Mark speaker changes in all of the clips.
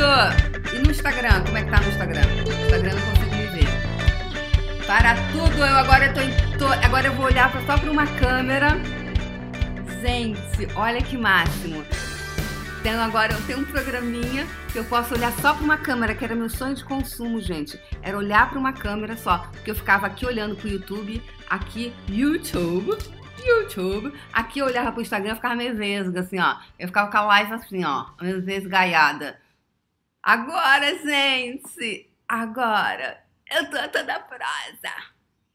Speaker 1: E no Instagram? Como é que tá no Instagram? No Instagram não consigo me ver. Para tudo! Eu agora tô, tô agora eu vou olhar só para uma câmera. Gente, olha que máximo. Então agora eu tenho um programinha que eu posso olhar só para uma câmera, que era meu sonho de consumo, gente. Era olhar para uma câmera só, porque eu ficava aqui olhando pro YouTube, aqui YouTube, YouTube, aqui eu olhava pro Instagram, eu ficava meio vesga, assim, ó. Eu ficava com a live assim, ó, meio vesgaiada. Agora, gente, agora eu tô toda prosa.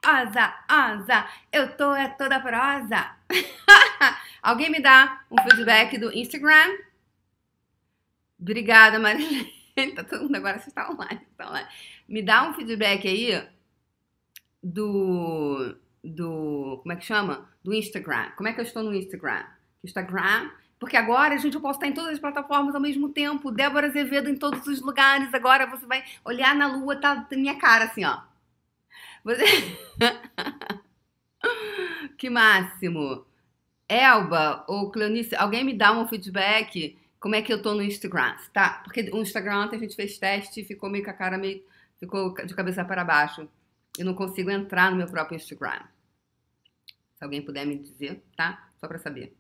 Speaker 1: Asa, asa, eu tô é toda prosa. Alguém me dá um feedback do Instagram? Obrigada, Marilene. Tá todo mundo agora, você está online, tá online. Me dá um feedback aí do. do. Como é que chama? Do Instagram. Como é que eu estou no Instagram? Instagram. Porque agora, gente, eu posso estar em todas as plataformas ao mesmo tempo. Débora Azevedo em todos os lugares. Agora você vai olhar na lua, tá minha cara assim, ó. Você... que máximo. Elba ou Cleonice, alguém me dá um feedback como é que eu tô no Instagram, tá? Porque o Instagram ontem a gente fez teste e ficou meio com a cara meio. ficou de cabeça para baixo. Eu não consigo entrar no meu próprio Instagram. Se alguém puder me dizer, tá? Só pra saber.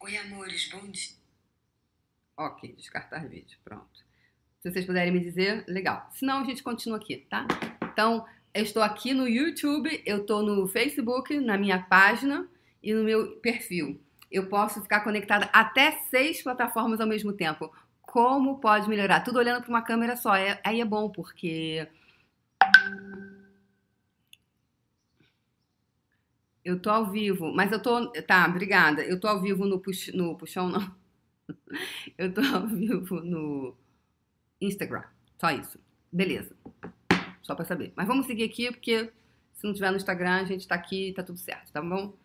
Speaker 2: Oi, amores, bom dia.
Speaker 1: Ok, descartar vídeo, pronto. Se vocês puderem me dizer, legal. Senão a gente continua aqui, tá? Então, eu estou aqui no YouTube, eu estou no Facebook, na minha página e no meu perfil eu posso ficar conectada até seis plataformas ao mesmo tempo. Como pode melhorar? Tudo olhando para uma câmera só. É, aí é bom, porque. Eu tô ao vivo, mas eu tô. Tá, obrigada. Eu tô ao vivo no, pux, no puxão, não. Eu tô ao vivo no Instagram. Só isso. Beleza. Só para saber. Mas vamos seguir aqui, porque se não tiver no Instagram, a gente tá aqui tá tudo certo, tá bom?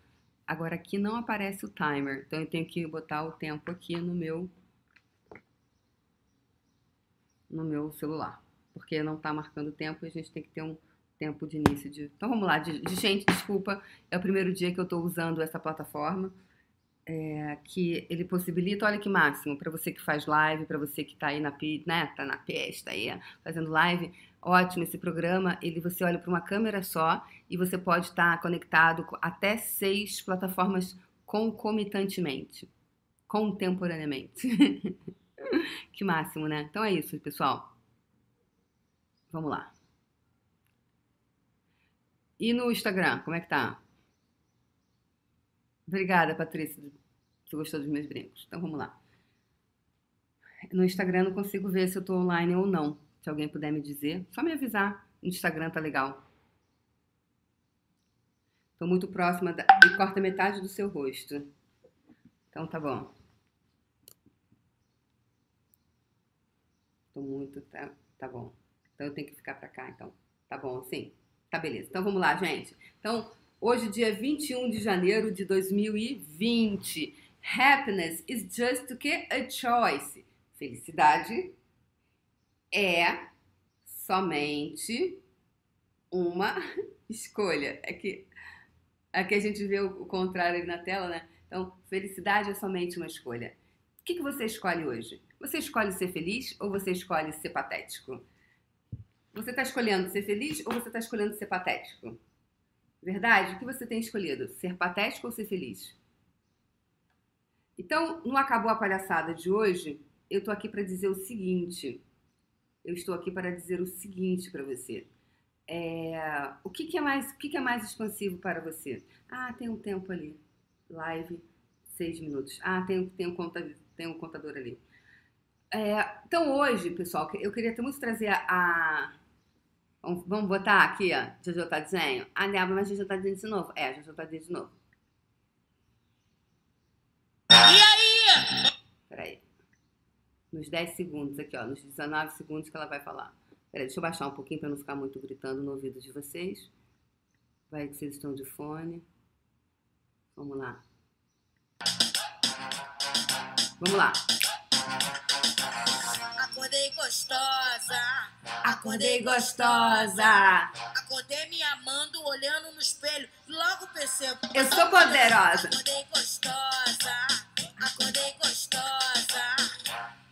Speaker 1: Agora aqui não aparece o timer, então eu tenho que botar o tempo aqui no meu no meu celular, porque não está marcando o tempo e a gente tem que ter um tempo de início de. Então vamos lá, de, de gente, desculpa, é o primeiro dia que eu estou usando essa plataforma. É, que ele possibilita, olha que máximo, para você que faz live, para você que está aí na, né, tá na pesta aí, fazendo live, ótimo esse programa. Ele você olha para uma câmera só e você pode estar tá conectado até seis plataformas concomitantemente, contemporaneamente. que máximo, né? Então é isso, pessoal. Vamos lá. E no Instagram, como é que tá? Obrigada, Patrícia, você gostou dos meus brincos. Então vamos lá. No Instagram não consigo ver se eu tô online ou não. Se alguém puder me dizer, só me avisar. No Instagram tá legal. Tô muito próxima da... e corta metade do seu rosto. Então tá bom. Tô muito, tá, tá bom. Então eu tenho que ficar pra cá, então. Tá bom, sim. Tá beleza. Então vamos lá, gente. Então, hoje dia 21 de janeiro de 2020. Happiness is just o que? A choice. Felicidade é somente uma escolha. É que aqui a gente vê o contrário ali na tela, né? Então, felicidade é somente uma escolha. O que, que você escolhe hoje? Você escolhe ser feliz ou você escolhe ser patético? Você está escolhendo ser feliz ou você está escolhendo ser patético? Verdade? O que você tem escolhido? Ser patético ou ser feliz? Então, não acabou a palhaçada de hoje? Eu tô aqui para dizer o seguinte eu estou aqui para dizer o seguinte para você. É, o que, que, é mais, o que, que, é mais expansivo para você? Ah, tem um tempo ali. Live, seis minutos. Ah, tem, tem, um, conta, tem um contador ali. É, então hoje, pessoal, eu queria muito trazer a. vamos, vamos, botar aqui, ó. Jojo tá dizendo. Ah, Débora, mas Jojo tá dizendo de novo. É, Jojo tá dizendo de novo.
Speaker 2: E aí?
Speaker 1: Peraí nos 10 segundos aqui, ó, nos 19 segundos que ela vai falar. Peraí, deixa eu baixar um pouquinho para não ficar muito gritando no ouvido de vocês. Vai que vocês estão de fone. Vamos lá. Vamos lá.
Speaker 2: Acordei gostosa.
Speaker 1: Acordei gostosa.
Speaker 2: Acordei me amando, olhando no espelho. Logo percebo.
Speaker 1: Eu sou poderosa.
Speaker 2: Acordei gostosa. Acordei gostosa.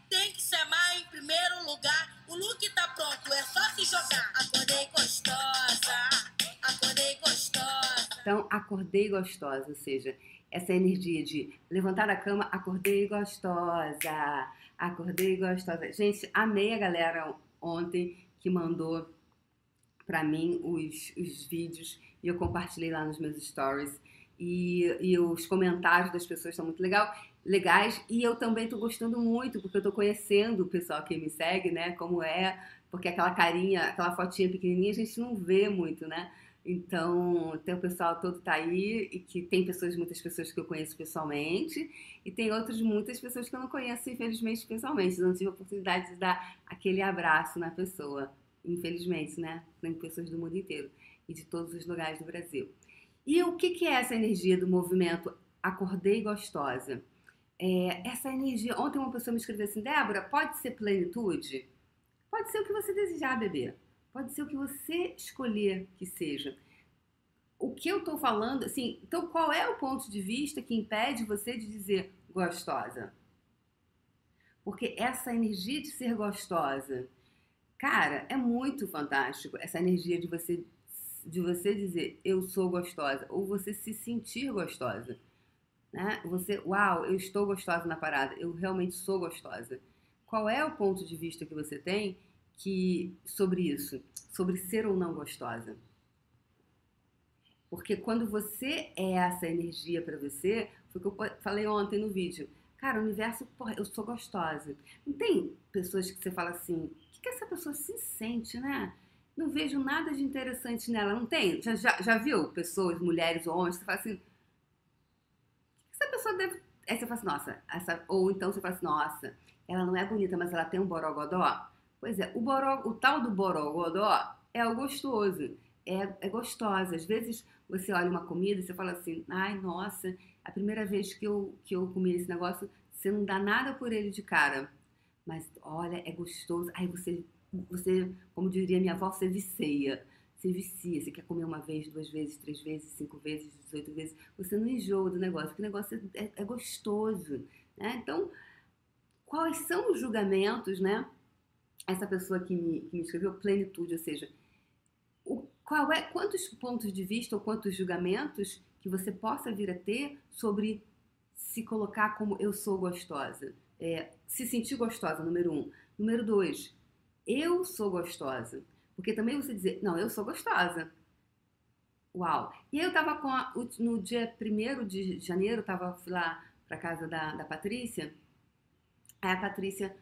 Speaker 2: Tem que se amar em primeiro lugar. O look tá pronto, é só se jogar. Acordei gostosa. Acordei gostosa.
Speaker 1: Então, acordei gostosa, ou seja, essa energia de levantar da cama, acordei gostosa, acordei gostosa. Gente, amei a galera ontem que mandou para mim os, os vídeos e eu compartilhei lá nos meus stories. E, e os comentários das pessoas estão muito legal, legais. E eu também estou gostando muito, porque eu estou conhecendo o pessoal que me segue, né? Como é, porque aquela carinha, aquela fotinha pequenininha a gente não vê muito, né? Então, tem o pessoal todo tá aí e que tem pessoas, muitas pessoas que eu conheço pessoalmente e tem outras muitas pessoas que eu não conheço, infelizmente, pessoalmente. Não tive a oportunidade de dar aquele abraço na pessoa, infelizmente, né? Tem pessoas do mundo inteiro e de todos os lugares do Brasil. E o que, que é essa energia do movimento Acordei Gostosa? É, essa energia. Ontem uma pessoa me escreveu assim: Débora, pode ser plenitude? Pode ser o que você desejar, bebê. Pode ser o que você escolher que seja. O que eu tô falando, assim, então qual é o ponto de vista que impede você de dizer gostosa? Porque essa energia de ser gostosa, cara, é muito fantástico. Essa energia de você de você dizer eu sou gostosa ou você se sentir gostosa, né? Você, uau, eu estou gostosa na parada, eu realmente sou gostosa. Qual é o ponto de vista que você tem que sobre isso, sobre ser ou não gostosa. Porque quando você é essa energia para você, foi o que eu falei ontem no vídeo. Cara, o universo, porra, eu sou gostosa. Não tem pessoas que você fala assim, o que, que essa pessoa se sente, né? Não vejo nada de interessante nela. Não tem? Já, já, já viu pessoas, mulheres ou homens, você fala assim, o que essa pessoa deve. Aí você fala assim, nossa, essa... ou então você fala assim, nossa, ela não é bonita, mas ela tem um borogodó. Pois é, o, boró, o tal do borogodó é o gostoso, é, é gostosa. Às vezes você olha uma comida e você fala assim, ai, nossa, a primeira vez que eu, que eu comi esse negócio, você não dá nada por ele de cara. Mas olha, é gostoso. Aí você, você como diria minha avó, você vicia. Você vicia, você quer comer uma vez, duas vezes, três vezes, cinco vezes, dezoito vezes. Você não enjoa do negócio, porque o negócio é, é, é gostoso. Né? Então, quais são os julgamentos, né? Essa pessoa que me, que me escreveu, plenitude, ou seja, o, qual é, quantos pontos de vista ou quantos julgamentos que você possa vir a ter sobre se colocar como eu sou gostosa. É, se sentir gostosa, número um. Número dois, eu sou gostosa. Porque também você dizer, não, eu sou gostosa. Uau! E aí eu tava com a, no dia 1 de janeiro, tava lá pra casa da, da Patrícia. Aí a Patrícia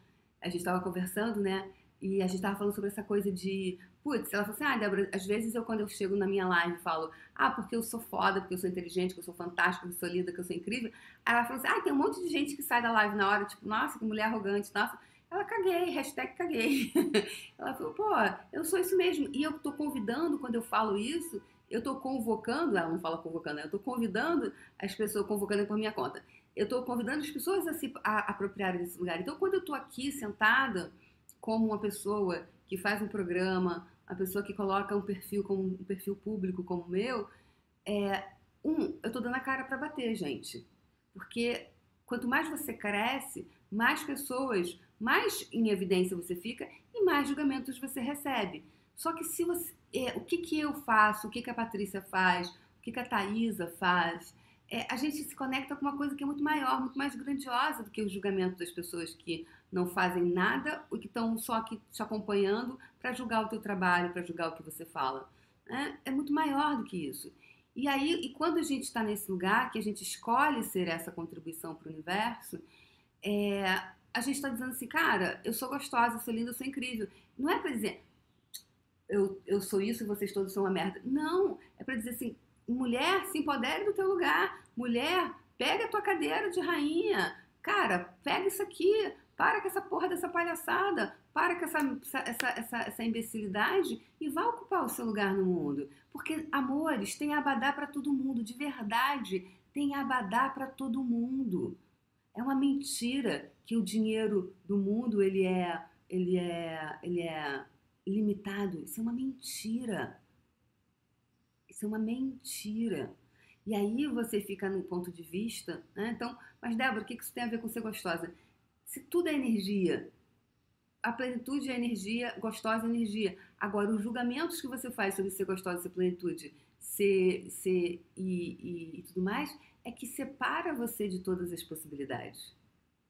Speaker 1: a gente estava conversando, né? E a gente estava falando sobre essa coisa de. Putz, ela falou assim: ah, Débora, às vezes eu, quando eu chego na minha live, falo, ah, porque eu sou foda, porque eu sou inteligente, que eu sou fantástica, que eu sou linda, que eu sou incrível. Aí ela falou assim: ah, tem um monte de gente que sai da live na hora, tipo, nossa, que mulher arrogante, nossa. Ela caguei, hashtag caguei. ela falou, pô, eu sou isso mesmo. E eu tô convidando, quando eu falo isso, eu tô convocando, ela não fala convocando, eu tô convidando as pessoas, convocando por minha conta eu estou convidando as pessoas a se a, apropriarem desse lugar. Então, quando eu estou aqui sentada como uma pessoa que faz um programa, uma pessoa que coloca um perfil como um perfil público como o meu, é, um, eu estou dando a cara para bater, gente. Porque quanto mais você cresce, mais pessoas, mais em evidência você fica e mais julgamentos você recebe. Só que se você, é, o que, que eu faço, o que, que a Patrícia faz, o que, que a Thaisa faz, é, a gente se conecta com uma coisa que é muito maior, muito mais grandiosa do que o julgamento das pessoas que não fazem nada ou que estão só aqui te acompanhando para julgar o teu trabalho, para julgar o que você fala. É, é muito maior do que isso. E aí, e quando a gente está nesse lugar, que a gente escolhe ser essa contribuição para o universo, é, a gente está dizendo assim, cara, eu sou gostosa, eu sou linda, eu sou incrível. Não é para dizer, eu, eu sou isso e vocês todos são uma merda. Não, é para dizer assim, mulher, se empodere do teu lugar. Mulher, pega a tua cadeira de rainha. Cara, pega isso aqui. Para com essa porra dessa palhaçada. Para com essa, essa, essa, essa imbecilidade e vá ocupar o seu lugar no mundo. Porque, amores, tem abadá para todo mundo. De verdade, tem abadá para todo mundo. É uma mentira que o dinheiro do mundo ele é, ele é, ele é limitado. Isso é uma mentira. Isso é uma mentira. E aí você fica no ponto de vista, né? Então, mas Débora, o que isso tem a ver com ser gostosa? Se tudo é energia, a plenitude é energia, gostosa é energia. Agora, os julgamentos que você faz sobre ser gostosa, ser plenitude, ser, ser e, e, e tudo mais, é que separa você de todas as possibilidades.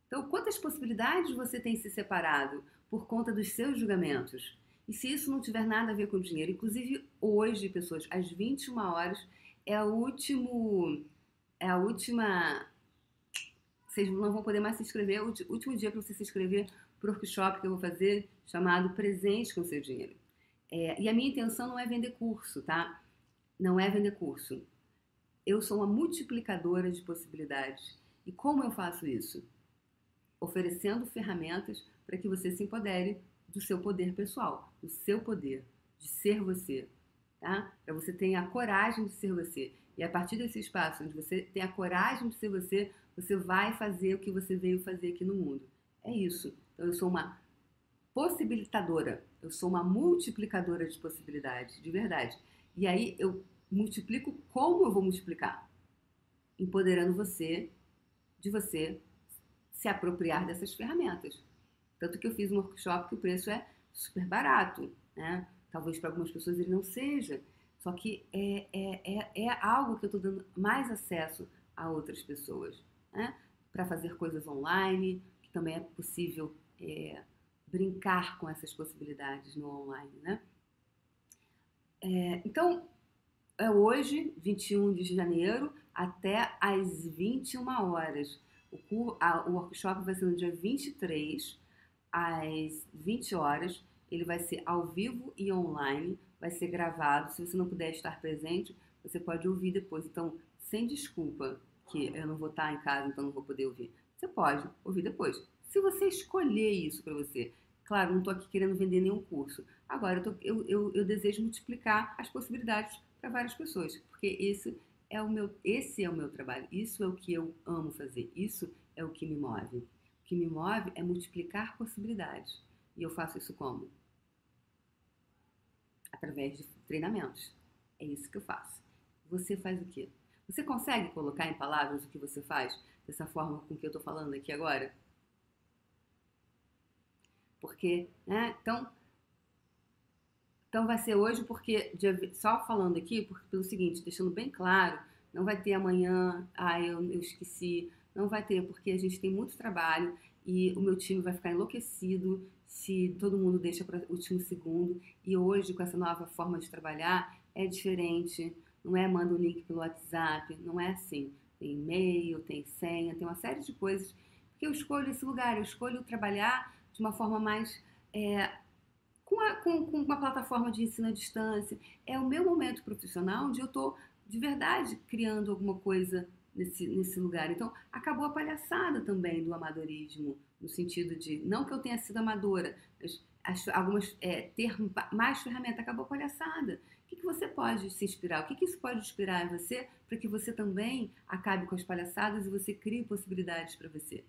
Speaker 1: Então, quantas possibilidades você tem se separado por conta dos seus julgamentos? E se isso não tiver nada a ver com dinheiro, inclusive hoje, pessoas, às 21 horas, é o último. É a última. Vocês não vão poder mais se inscrever, é o último dia para você se inscrever para o workshop que eu vou fazer, chamado Presente com Seu Dinheiro. É, e a minha intenção não é vender curso, tá? Não é vender curso. Eu sou uma multiplicadora de possibilidades. E como eu faço isso? Oferecendo ferramentas para que você se empodere do seu poder pessoal, do seu poder, de ser você, tá? Para você tenha a coragem de ser você. E a partir desse espaço onde você tem a coragem de ser você, você vai fazer o que você veio fazer aqui no mundo. É isso. Então eu sou uma possibilitadora, eu sou uma multiplicadora de possibilidades, de verdade. E aí eu multiplico como eu vou multiplicar? Empoderando você, de você se apropriar dessas ferramentas. Tanto que eu fiz um workshop que o preço é super barato, né? Talvez para algumas pessoas ele não seja, só que é, é, é, é algo que eu estou dando mais acesso a outras pessoas, né? Para fazer coisas online, que também é possível é, brincar com essas possibilidades no online, né? É, então, é hoje, 21 de janeiro, até às 21 horas. O, a, o workshop vai ser no dia 23, às 20 horas. Ele vai ser ao vivo e online, vai ser gravado. Se você não puder estar presente, você pode ouvir depois. Então, sem desculpa que eu não vou estar em casa, então não vou poder ouvir. Você pode ouvir depois. Se você escolher isso para você, claro, não estou aqui querendo vender nenhum curso. Agora, eu, tô, eu, eu, eu desejo multiplicar as possibilidades para várias pessoas, porque esse é o meu, esse é o meu trabalho. Isso é o que eu amo fazer. Isso é o que me move. Que me move é multiplicar possibilidades. E eu faço isso como? Através de treinamentos. É isso que eu faço. Você faz o quê? Você consegue colocar em palavras o que você faz dessa forma com que eu estou falando aqui agora? Porque, né? Então, então vai ser hoje porque, só falando aqui, porque, pelo seguinte, deixando bem claro, não vai ter amanhã, ah, eu, eu esqueci, não vai ter, porque a gente tem muito trabalho e o meu time vai ficar enlouquecido se todo mundo deixa para o último segundo. E hoje, com essa nova forma de trabalhar, é diferente. Não é manda o um link pelo WhatsApp, não é assim. Tem e-mail, tem senha, tem uma série de coisas. Porque eu escolho esse lugar, eu escolho trabalhar de uma forma mais é, com, a, com, com uma plataforma de ensino à distância. É o meu momento profissional onde eu estou de verdade criando alguma coisa nesse, nesse lugar. Então, acabou a palhaçada também do amadorismo, no sentido de, não que eu tenha sido amadora, mas as, algumas, é, ter mais ferramenta, acabou a palhaçada. O que, que você pode se inspirar? O que, que isso pode inspirar em você para que você também acabe com as palhaçadas e você crie possibilidades para você?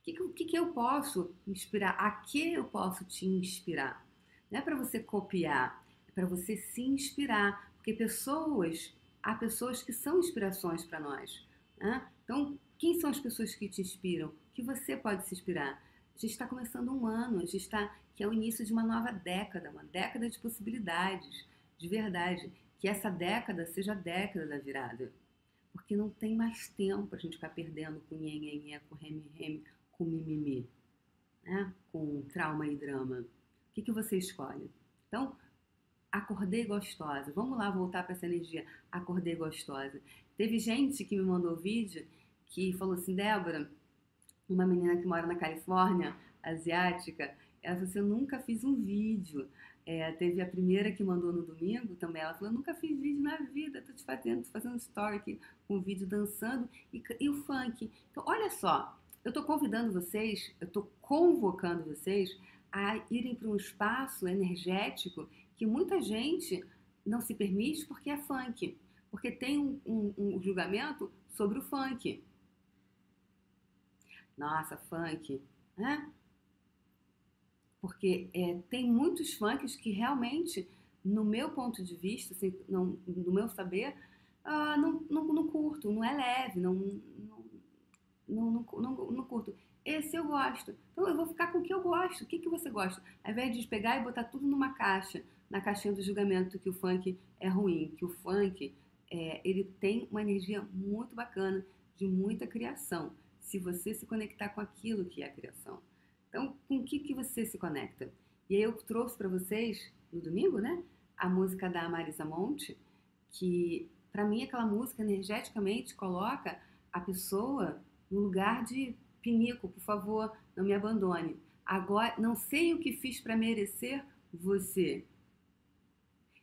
Speaker 1: O que, que, que eu posso inspirar? A que eu posso te inspirar? Não é para você copiar, é para você se inspirar, porque pessoas, há pessoas que são inspirações para nós. Né? Então, quem são as pessoas que te inspiram? Que você pode se inspirar? A gente está começando um ano, a gente está que é o início de uma nova década, uma década de possibilidades, de verdade. Que essa década seja a década da virada, porque não tem mais tempo para a gente ficar perdendo com nhenhenhé, com reme-reme, com mimimi, né? com trauma e drama. O que, que você escolhe? Então, acordei gostosa. Vamos lá voltar para essa energia. Acordei gostosa. Teve gente que me mandou vídeo que falou assim, Débora, uma menina que mora na Califórnia, asiática, ela falou assim, eu nunca fiz um vídeo. É, teve a primeira que mandou no domingo também, ela falou, eu nunca fiz vídeo na vida, tô te fazendo, tô fazendo story aqui, com um vídeo dançando e, e o funk. Então, olha só, eu tô convidando vocês, eu tô convocando vocês a irem para um espaço energético que muita gente não se permite porque é funk, porque tem um, um, um julgamento sobre o funk. Nossa, funk, né? Porque é, tem muitos funks que realmente, no meu ponto de vista, assim, não, no meu saber, ah, não, não, não curto, não é leve, não, não, não, não, não, não curto. Esse eu gosto. Então eu vou ficar com o que eu gosto. O que, que você gosta? Ao invés de pegar e botar tudo numa caixa, na caixinha do julgamento que o funk é ruim, que o funk é, ele tem uma energia muito bacana, de muita criação. Se você se conectar com aquilo que é a criação. Então, com o que, que você se conecta? E aí eu trouxe para vocês, no domingo, né? A música da Marisa Monte, que para mim aquela música energeticamente coloca a pessoa no lugar de pinico, por favor, não me abandone. Agora, não sei o que fiz para merecer você.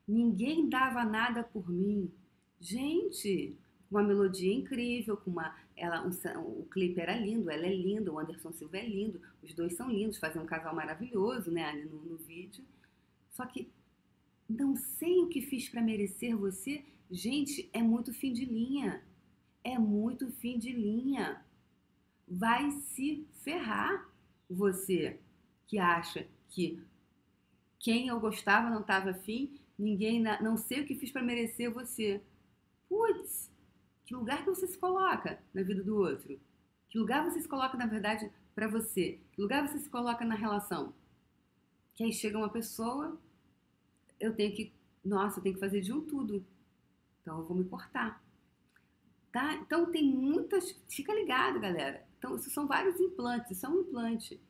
Speaker 1: Ninguém dava nada por mim. Gente, uma melodia incrível, com uma, ela, um, o clipe era lindo, ela é linda, o Anderson Silva é lindo, os dois são lindos, fazem um casal maravilhoso, né, no, no vídeo. Só que não sei o que fiz para merecer você. Gente, é muito fim de linha. É muito fim de linha. Vai se ferrar você que acha que quem eu gostava não estava afim, ninguém, não sei o que fiz para merecer você. Putz, que lugar que você se coloca na vida do outro? Que lugar você se coloca, na verdade, para você? Que lugar você se coloca na relação? Que aí chega uma pessoa, eu tenho que, nossa, eu tenho que fazer de um tudo. Então eu vou me cortar. Tá? Então tem muitas, fica ligado, galera. Então, isso são vários implantes, isso é um implante.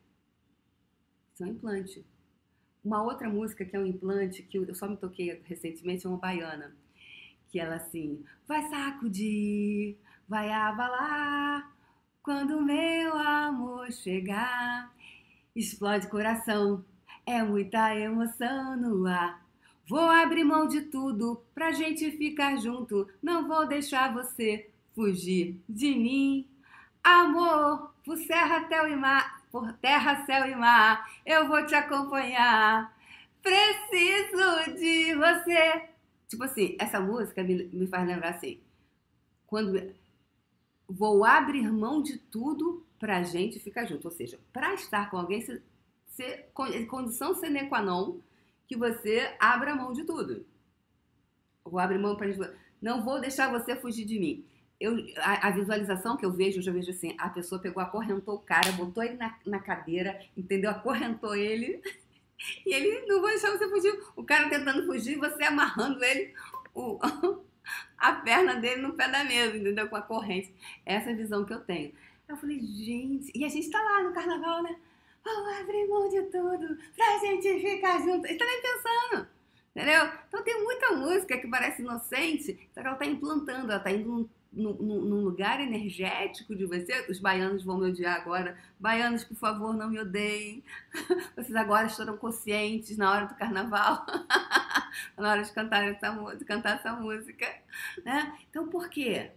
Speaker 1: Isso é um implante. Uma outra música que é um implante, que eu só me toquei recentemente, é uma baiana que ela assim, vai sacudir, vai abalar, quando meu amor chegar, explode coração, é muita emoção no ar. Vou abrir mão de tudo pra gente ficar junto, não vou deixar você fugir de mim. Amor, por serra até o mar, por terra, céu e mar, eu vou te acompanhar. Preciso de você. Tipo assim, essa música me, me faz lembrar assim, quando vou abrir mão de tudo pra gente ficar junto. Ou seja, pra estar com alguém, ser, ser, condição sine qua non que você abra mão de tudo. Vou abrir mão pra gente. Não vou deixar você fugir de mim. Eu, a, a, visualização que eu vejo, eu já vejo assim, a pessoa pegou, acorrentou o cara, botou ele na, na cadeira, entendeu? Acorrentou ele E ele não vai deixar você fugir. O cara tentando fugir, você amarrando ele, o, a perna dele no pé da mesa, entendeu? Com a corrente. Essa é a visão que eu tenho. Eu falei, gente. E a gente tá lá no carnaval, né? Vamos abrir mão de tudo pra gente ficar junto. Ele tá nem pensando. Entendeu? Então tem muita música que parece inocente, só que ela tá implantando, ela tá num lugar energético de você, os baianos vão me odiar agora. Baianos, por favor, não me odeiem. Vocês agora estarão conscientes na hora do carnaval, na hora de cantar essa, de cantar essa música. Né? Então, por quê?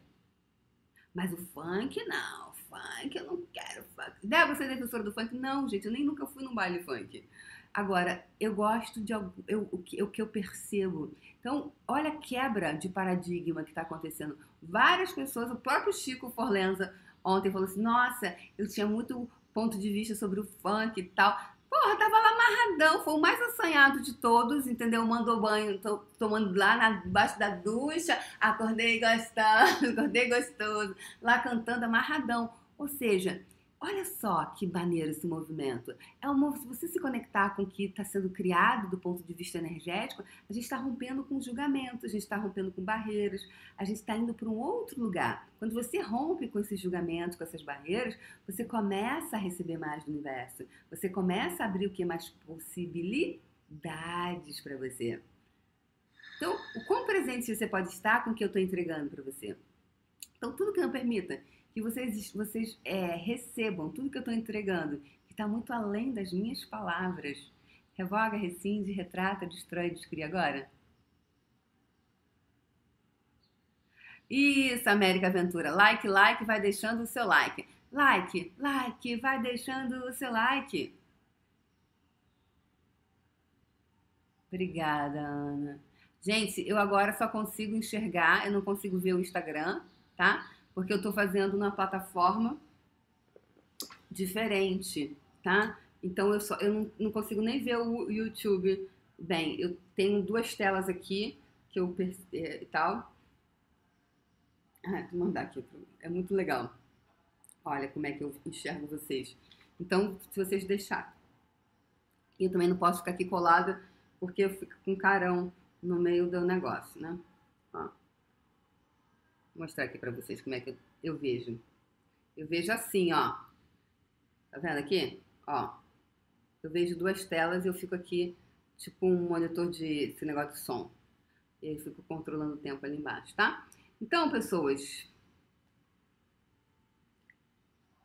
Speaker 1: Mas o funk, não. Funk, eu não quero funk. Deve ser defensora do funk? Não, gente, eu nem nunca fui num baile funk. Agora, eu gosto de eu, o que eu percebo. Então, olha a quebra de paradigma que está acontecendo. Várias pessoas, o próprio Chico Forlenza ontem falou assim: Nossa, eu tinha muito ponto de vista sobre o funk e tal. Porra, tava lá amarradão, foi o mais assanhado de todos, entendeu? Mandou banho, tô, tomando lá na, debaixo da ducha, acordei gostoso, acordei gostoso, lá cantando amarradão. Ou seja, Olha só que maneiro esse movimento. É um, se você se conectar com o que está sendo criado do ponto de vista energético, a gente está rompendo com julgamentos, a gente está rompendo com barreiras, a gente está indo para um outro lugar. Quando você rompe com esses julgamentos, com essas barreiras, você começa a receber mais do universo. Você começa a abrir o que mais possibilidades para você. Então, o quão presente você pode estar com o que eu estou entregando para você? Então, tudo que não permita que vocês, vocês é, recebam tudo que eu estou entregando, que está muito além das minhas palavras. Revoga, rescinde, retrata, destrói, descria agora. Isso, América Aventura. Like, like, vai deixando o seu like. Like, like, vai deixando o seu like. Obrigada, Ana. Gente, eu agora só consigo enxergar, eu não consigo ver o Instagram, tá? Porque eu estou fazendo numa plataforma diferente, tá? Então eu, só, eu não, não consigo nem ver o YouTube bem. Eu tenho duas telas aqui que eu e tal. Ah, vou mandar aqui. É muito legal. Olha como é que eu enxergo vocês. Então, se vocês deixarem. Eu também não posso ficar aqui colada porque eu fico com carão no meio do negócio, né? Mostrar aqui pra vocês como é que eu, eu vejo. Eu vejo assim, ó. Tá vendo aqui? Ó. Eu vejo duas telas e eu fico aqui, tipo um monitor de esse negócio de som. E aí fico controlando o tempo ali embaixo, tá? Então, pessoas,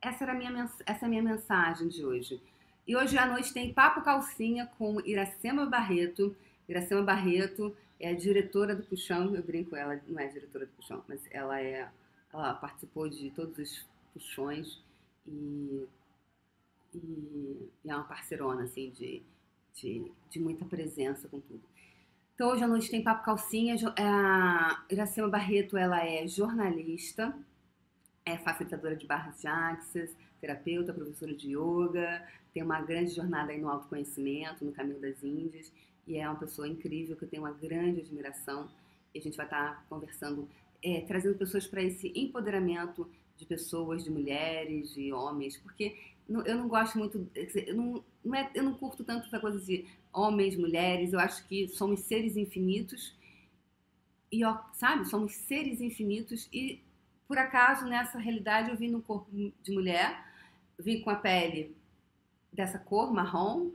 Speaker 1: essa, era minha, essa é a minha mensagem de hoje. E hoje à noite tem Papo Calcinha com Iracema Barreto. Iracema Barreto é a diretora do Puxão, eu brinco, ela não é diretora do Puxão, mas ela é, ela participou de todos os puxões e, e, e é uma parceirona, assim, de, de, de, muita presença com tudo. Então hoje à noite tem Papo Calcinha, a Iracema Barreto, ela é jornalista, é facilitadora de barras de axis, terapeuta, professora de yoga, tem uma grande jornada aí no autoconhecimento, no caminho das Índias, e é uma pessoa incrível que eu tenho uma grande admiração. E a gente vai estar conversando, é, trazendo pessoas para esse empoderamento de pessoas, de mulheres, de homens, porque eu não gosto muito, eu não, não é, eu não curto tanto essa coisa de homens, mulheres, eu acho que somos seres infinitos. E, ó, sabe, somos seres infinitos. E por acaso, nessa realidade, eu vim no corpo de mulher, vim com a pele dessa cor, marrom,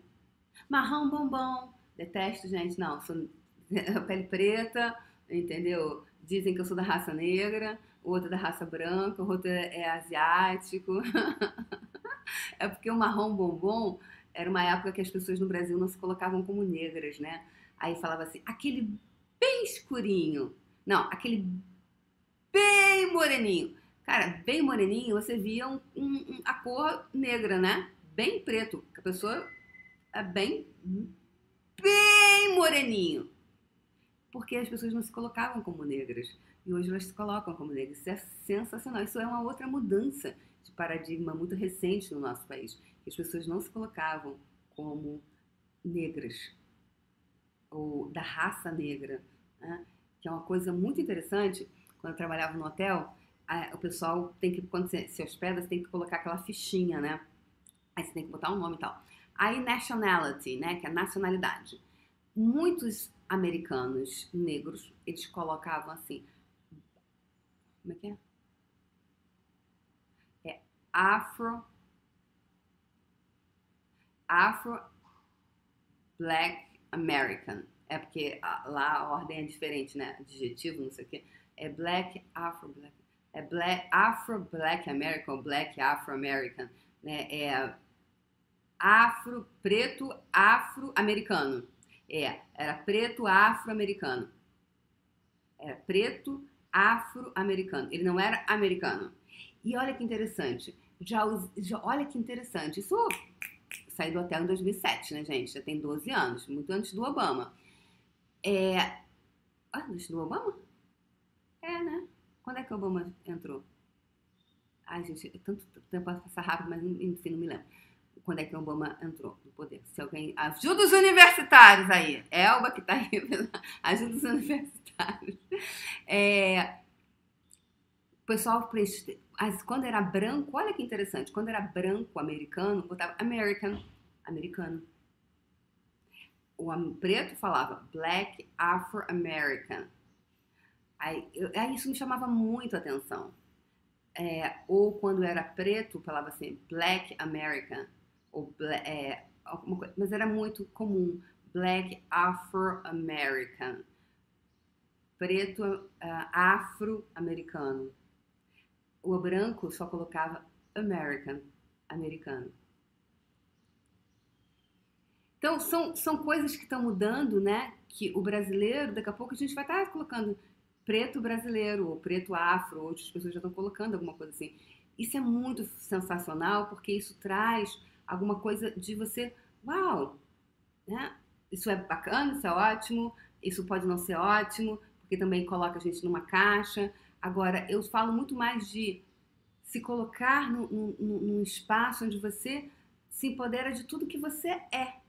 Speaker 1: marrom bombom. Detesto, gente, não, sou pele preta, entendeu? Dizem que eu sou da raça negra, outra da raça branca, outro é asiático. é porque o marrom bombom era uma época que as pessoas no Brasil não se colocavam como negras, né? Aí falava assim, aquele bem escurinho. Não, aquele bem moreninho. Cara, bem moreninho, você via um, um, a cor negra, né? Bem preto. A pessoa é bem, bem moreninho. Porque as pessoas não se colocavam como negras. E hoje elas se colocam como negras. Isso é sensacional. Isso é uma outra mudança de paradigma muito recente no nosso país. As pessoas não se colocavam como negras. Ou da raça negra. Né? Que é uma coisa muito interessante quando eu trabalhava no hotel, a, o pessoal tem que, quando você se hospeda, você tem que colocar aquela fichinha, né? Aí você tem que botar um nome e tal. Aí nationality, né, que é nacionalidade. Muitos americanos negros, eles colocavam assim, como é que é? É afro Afro Black American. É porque lá a ordem é diferente, né? Adjetivo, não sei o quê é Black Afro Black, é Black Afro Black American, Black Afro American, né? É afro, preto, afro-americano. É, era preto afro-americano. Era preto afro-americano. Ele não era americano. E olha que interessante. Já, já olha que interessante. Isso saí do hotel em 2007, né, gente? Já tem 12 anos, muito antes do Obama. É, ah, antes do Obama? É, né? Quando é que o Obama entrou? Ai, gente, tanto tempo passa rápido, mas enfim, não me lembro. Quando é que o Obama entrou no poder? Se alguém. Ajuda os universitários aí. Elba que tá aí. Ajuda os universitários. É, o pessoal, quando era branco, olha que interessante. Quando era branco americano, botava American, americano. O preto falava Black Afro-American. Aí, aí isso me chamava muito a atenção. É, ou quando era preto, falava assim, Black American, ou é, coisa, mas era muito comum, Black Afro-American, preto uh, afro-americano. O branco só colocava American, americano. Então, são, são coisas que estão mudando, né? Que o brasileiro, daqui a pouco, a gente vai estar colocando preto brasileiro, ou preto afro, outras pessoas já estão colocando alguma coisa assim. Isso é muito sensacional porque isso traz alguma coisa de você, uau, né? Isso é bacana, isso é ótimo, isso pode não ser ótimo, porque também coloca a gente numa caixa. Agora, eu falo muito mais de se colocar no, no, num espaço onde você se empodera de tudo que você é.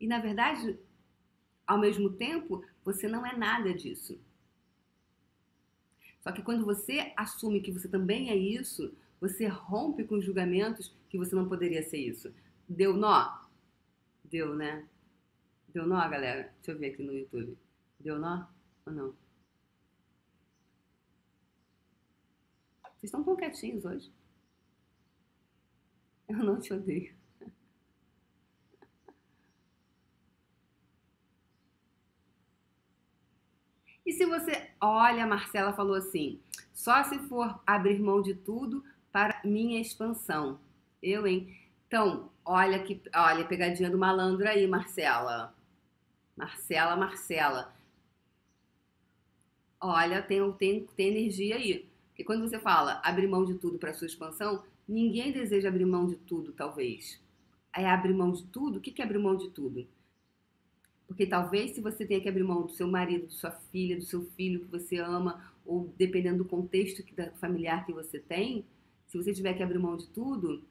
Speaker 1: E, na verdade, ao mesmo tempo, você não é nada disso. Só que quando você assume que você também é isso, você rompe com julgamentos que você não poderia ser isso. Deu nó? Deu, né? Deu nó, galera? Deixa eu ver aqui no YouTube. Deu nó ou não? Vocês estão tão quietinhos hoje. Eu não te odeio. E se você, olha, Marcela falou assim, só se for abrir mão de tudo para minha expansão. Eu, hein? Então, olha que, olha, pegadinha do malandro aí, Marcela. Marcela, Marcela. Olha, tem, tem, tem energia aí. Porque quando você fala abrir mão de tudo para sua expansão, ninguém deseja abrir mão de tudo, talvez. É abrir mão de tudo? O que é abrir mão de tudo? Porque talvez se você tenha que abrir mão do seu marido, da sua filha, do seu filho que você ama, ou dependendo do contexto familiar que você tem, se você tiver que abrir mão de tudo,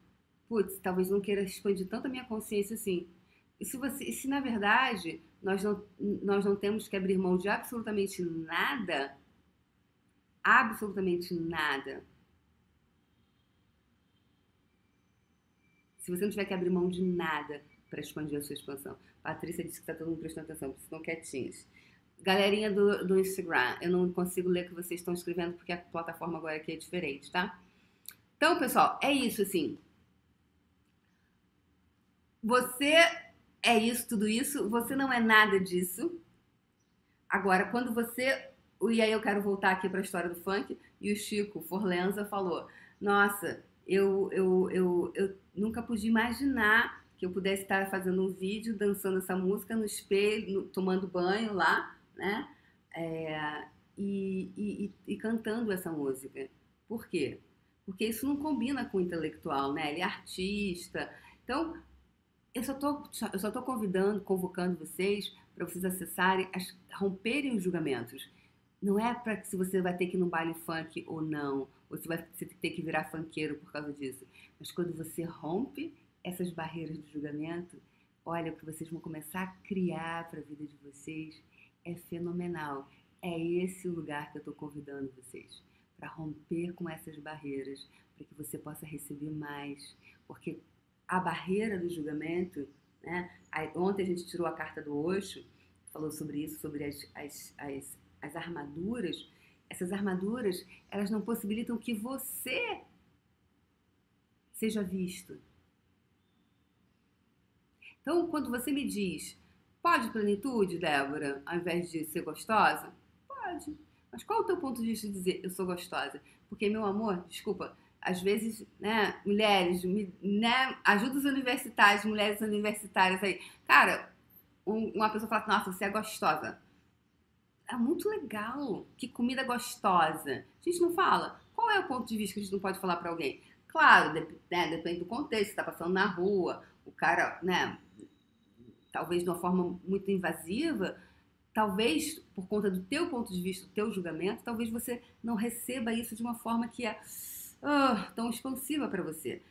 Speaker 1: putz, talvez não queira expandir tanto a minha consciência assim. E se, você, se na verdade nós não, nós não temos que abrir mão de absolutamente nada, absolutamente nada. Se você não tiver que abrir mão de nada para expandir a sua expansão. Patrícia disse que está todo mundo prestando atenção, porque estão quietinhos. Galerinha do, do Instagram, eu não consigo ler o que vocês estão escrevendo porque a plataforma agora aqui é diferente, tá? Então, pessoal, é isso assim. Você é isso, tudo isso, você não é nada disso. Agora, quando você. E aí eu quero voltar aqui para a história do funk, e o Chico Forlenza falou: Nossa, eu, eu, eu, eu nunca pude imaginar que eu pudesse estar fazendo um vídeo dançando essa música no espelho, no, tomando banho lá, né? É, e, e, e, cantando essa música. Por quê? Porque isso não combina com o intelectual, né? Ele é artista. Então, eu só tô, eu só tô convidando, convocando vocês para vocês acessarem, as, romperem os julgamentos. Não é para se você vai ter que ir num baile funk ou não, ou se vai ter que virar funkeiro por causa disso. Mas quando você rompe essas barreiras do julgamento, olha, o que vocês vão começar a criar para a vida de vocês é fenomenal. É esse o lugar que eu estou convidando vocês para romper com essas barreiras, para que você possa receber mais, porque a barreira do julgamento, né? Ontem a gente tirou a carta do Osho, falou sobre isso, sobre as, as, as, as armaduras. Essas armaduras, elas não possibilitam que você seja visto. Então, quando você me diz, pode plenitude, Débora, ao invés de ser gostosa? Pode. Mas qual é o teu ponto de vista de dizer eu sou gostosa? Porque, meu amor, desculpa, às vezes, né, mulheres, né, ajuda os universitários, mulheres universitárias aí. Cara, um, uma pessoa fala, nossa, você é gostosa. É muito legal. Que comida gostosa. A gente não fala. Qual é o ponto de vista que a gente não pode falar para alguém? Claro, de, né, depende do contexto, tá passando na rua, o cara, né, talvez de uma forma muito invasiva, talvez por conta do teu ponto de vista, do teu julgamento, talvez você não receba isso de uma forma que é oh, tão expansiva para você.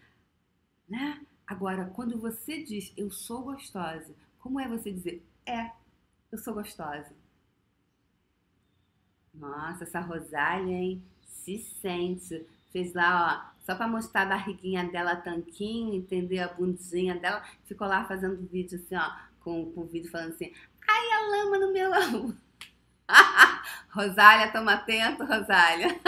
Speaker 1: Né? Agora, quando você diz eu sou gostosa, como é você dizer é, eu sou gostosa? Nossa, essa Rosália, hein? Se sente. Fez lá, ó, só para mostrar a barriguinha dela tanquinho, entender a bundinha dela. Ficou lá fazendo vídeo assim, ó, com, com o vídeo falando assim: ai, a lama no meu. Rosália, toma atento, Rosália.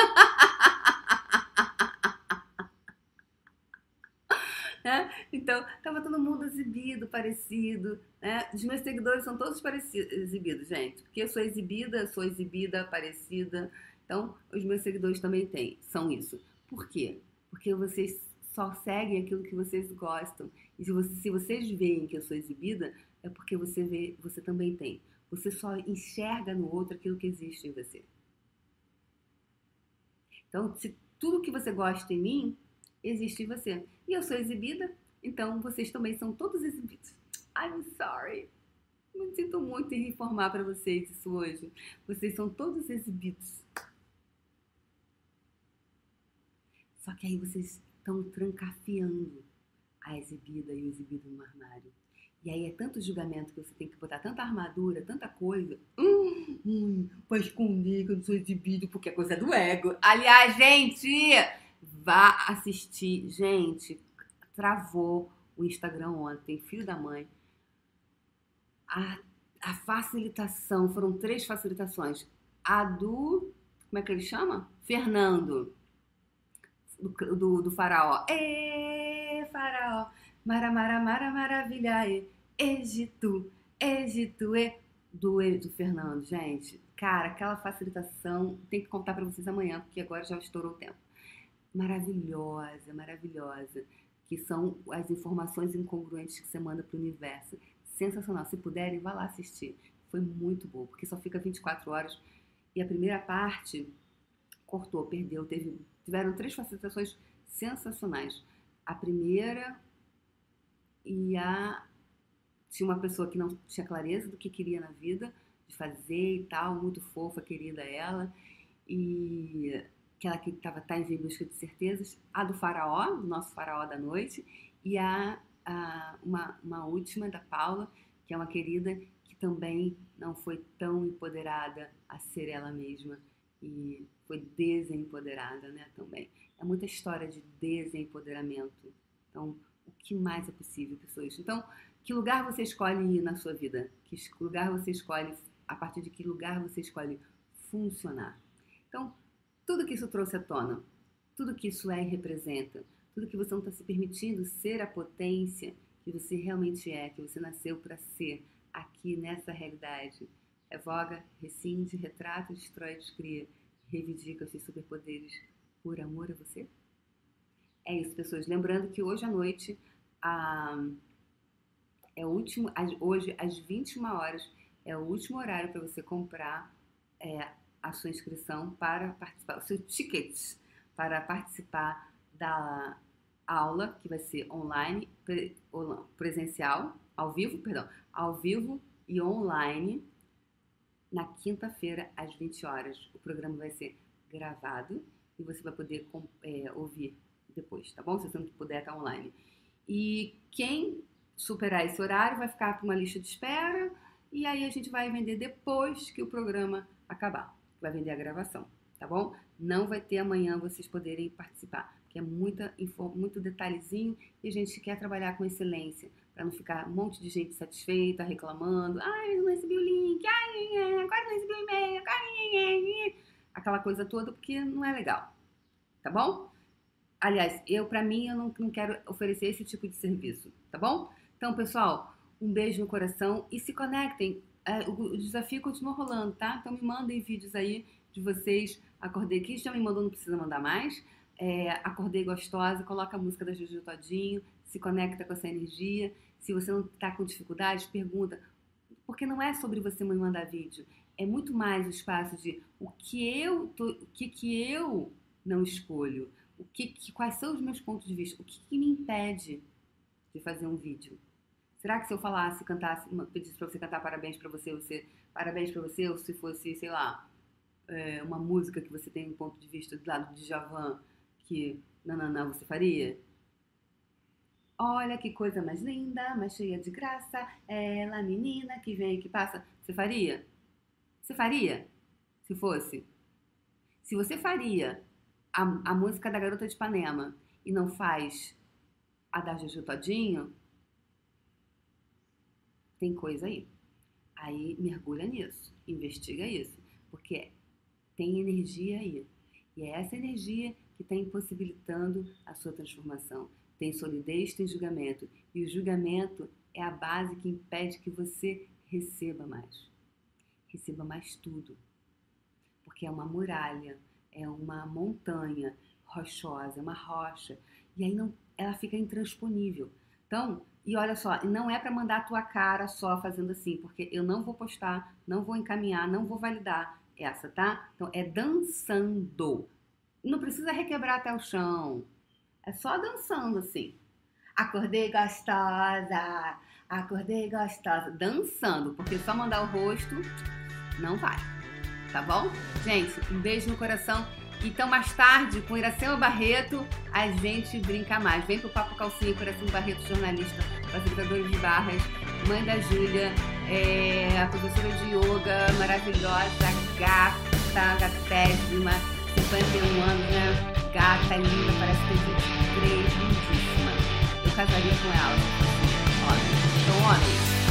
Speaker 1: né? Então, tava todo mundo exibido, parecido, né? Os meus seguidores são todos parecidos, exibidos, gente. Porque eu sou exibida, sou exibida, parecida. Então, os meus seguidores também têm, são isso. Por quê? Porque vocês só seguem aquilo que vocês gostam. E se, você, se vocês veem que eu sou exibida, é porque você vê, você também tem. Você só enxerga no outro aquilo que existe em você. Então, se tudo que você gosta em mim, existe em você. E eu sou exibida, então vocês também são todos exibidos. I'm sorry. Me sinto muito em informar para vocês isso hoje. Vocês são todos exibidos. Só que aí vocês estão trancafiando a exibida e o exibido no armário. E aí é tanto julgamento que você tem que botar tanta armadura, tanta coisa. Hum, Hum, pra esconder que eu não sou exibido porque é coisa do ego. Aliás, gente, vá assistir. Gente, travou o Instagram ontem, filho da mãe. A, a facilitação, foram três facilitações. A do. Como é que ele chama? Fernando. Do, do, do faraó. Ê, faraó. Mara, mara, mara, maravilha. E, Egito, Egito, e. Do, do Fernando, gente. Cara, aquela facilitação tem que contar para vocês amanhã, porque agora já estourou o tempo. Maravilhosa, maravilhosa. Que são as informações incongruentes que você manda para o universo. Sensacional. Se puderem, vá lá assistir. Foi muito bom, porque só fica 24 horas. E a primeira parte cortou, perdeu. Teve, tiveram três facilitações sensacionais. A primeira e a tinha uma pessoa que não tinha clareza do que queria na vida, de fazer e tal, muito fofa, querida ela, e aquela que estava tá em busca de certezas, a do faraó, do nosso faraó da noite, e a, a uma, uma última da Paula, que é uma querida que também não foi tão empoderada a ser ela mesma e foi desempoderada, né, também. É muita história de desempoderamento. Então, o que mais é possível, pessoas? Então, que lugar você escolhe ir na sua vida? Que lugar você escolhe, a partir de que lugar você escolhe funcionar? Então, tudo que isso trouxe à tona, tudo que isso é e representa, tudo que você não está se permitindo ser a potência que você realmente é, que você nasceu para ser aqui nessa realidade. Revoga, rescinde, retrata, destrói, descria, reivindica os seus superpoderes por amor a você? É isso, pessoas. Lembrando que hoje à noite a é o último, hoje às 21 horas, é o último horário para você comprar é, a sua inscrição para participar, o seu ticket para participar da aula, que vai ser online, presencial, ao vivo, perdão, ao vivo e online, na quinta-feira, às 20 horas. O programa vai ser gravado e você vai poder é, ouvir depois, tá bom? Se você não puder estar online. E quem superar esse horário, vai ficar para uma lista de espera e aí a gente vai vender depois que o programa acabar. Vai vender a gravação, tá bom? Não vai ter amanhã vocês poderem participar, porque é muita, muito detalhezinho e a gente quer trabalhar com excelência, para não ficar um monte de gente satisfeita, reclamando. Ai, eu não recebi o link, ai, agora não recebi o e-mail, ai, aquela coisa toda, porque não é legal, tá bom? Aliás, eu, para mim, eu não, não quero oferecer esse tipo de serviço, tá bom? Então, pessoal, um beijo no coração e se conectem. É, o, desafio continua rolando, tá? Então me mandem vídeos aí de vocês. Acordei aqui, já me mandou, não precisa mandar mais. É, acordei gostosa, coloca a música da Juju Todinho, se conecta com essa energia. Se você não está com dificuldade, pergunta. Porque não é sobre você me mandar vídeo. É muito mais o espaço de o que eu tô, o que, que eu não escolho, o que, que quais são os meus pontos de vista, o que, que me impede de fazer um vídeo. Será que se eu falasse, cantasse, pedisse para você cantar parabéns para você, você parabéns para você, ou se fosse, sei lá, é, uma música que você tem um ponto de vista do lado de Javan, que nananã você faria? Olha que coisa mais linda, mais cheia de graça, ela menina que vem que passa. Você faria? Você faria? Se fosse? Se você faria a, a música da Garota de Ipanema e não faz a da Juju Todinho, tem coisa aí. Aí mergulha nisso, investiga isso, porque tem energia aí. E é essa energia que está impossibilitando a sua transformação. Tem solidez, tem julgamento. E o julgamento é a base que impede que você receba mais. Receba mais tudo. Porque é uma muralha, é uma montanha rochosa, é uma rocha. E aí não, ela fica intransponível. Então, e olha só, não é para mandar a tua cara só fazendo assim, porque eu não vou postar, não vou encaminhar, não vou validar essa, tá? Então é dançando. Não precisa requebrar até o chão. É só dançando assim. Acordei gostosa, acordei gostosa, dançando, porque só mandar o rosto não vai tá bom? Gente, um beijo no coração. Então, mais tarde, com Iracema Barreto, a gente brinca mais. Vem pro Papo Calcinha, Coração Barreto, jornalista, facilitadora de barras, mãe da Júlia, é, a professora de yoga maravilhosa, gata, gatésima, 51 anos, né? Gata, linda, parece ter 23, lindíssima. Eu casaria com ela. Homem. Então, homem.